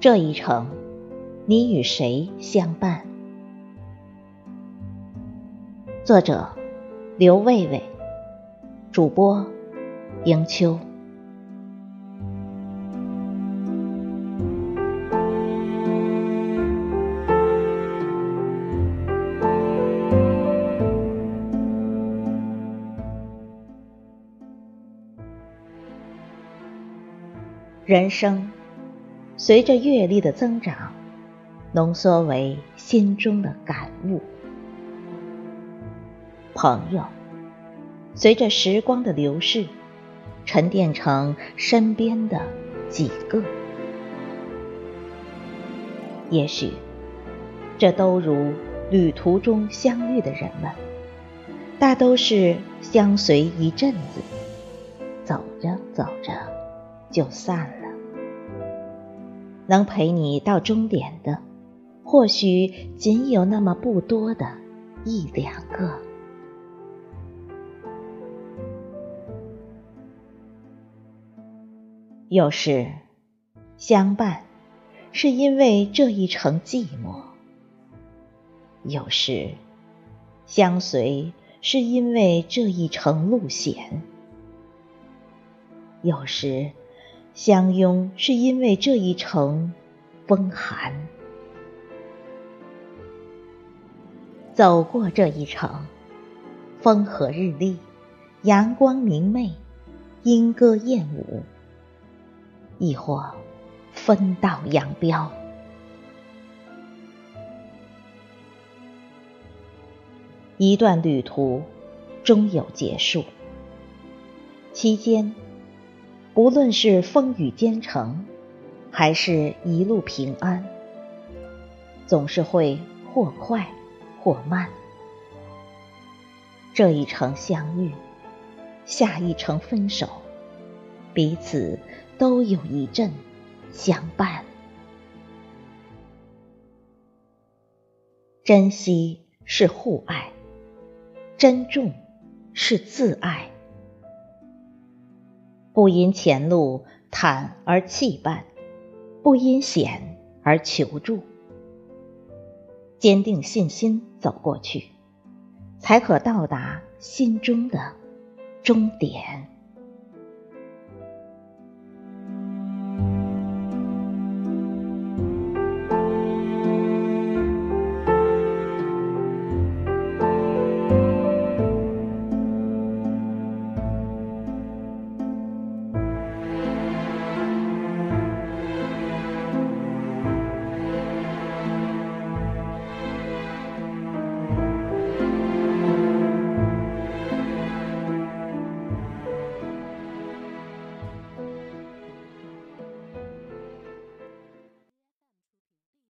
这一程，你与谁相伴？作者：刘卫卫，主播：迎秋。人生随着阅历的增长，浓缩为心中的感悟；朋友随着时光的流逝，沉淀成身边的几个。也许，这都如旅途中相遇的人们，大都是相随一阵子，走着走着就散了。能陪你到终点的，或许仅有那么不多的一两个。有时相伴是因为这一程寂寞，有时相随是因为这一程路险，有时。相拥是因为这一程风寒，走过这一程，风和日丽，阳光明媚，莺歌燕舞，亦或分道扬镳。一段旅途终有结束，期间。无论是风雨兼程，还是一路平安，总是会或快或慢。这一程相遇，下一程分手，彼此都有一阵相伴。珍惜是互爱，珍重是自爱。不因前路坦而弃伴，不因险而求助，坚定信心走过去，才可到达心中的终点。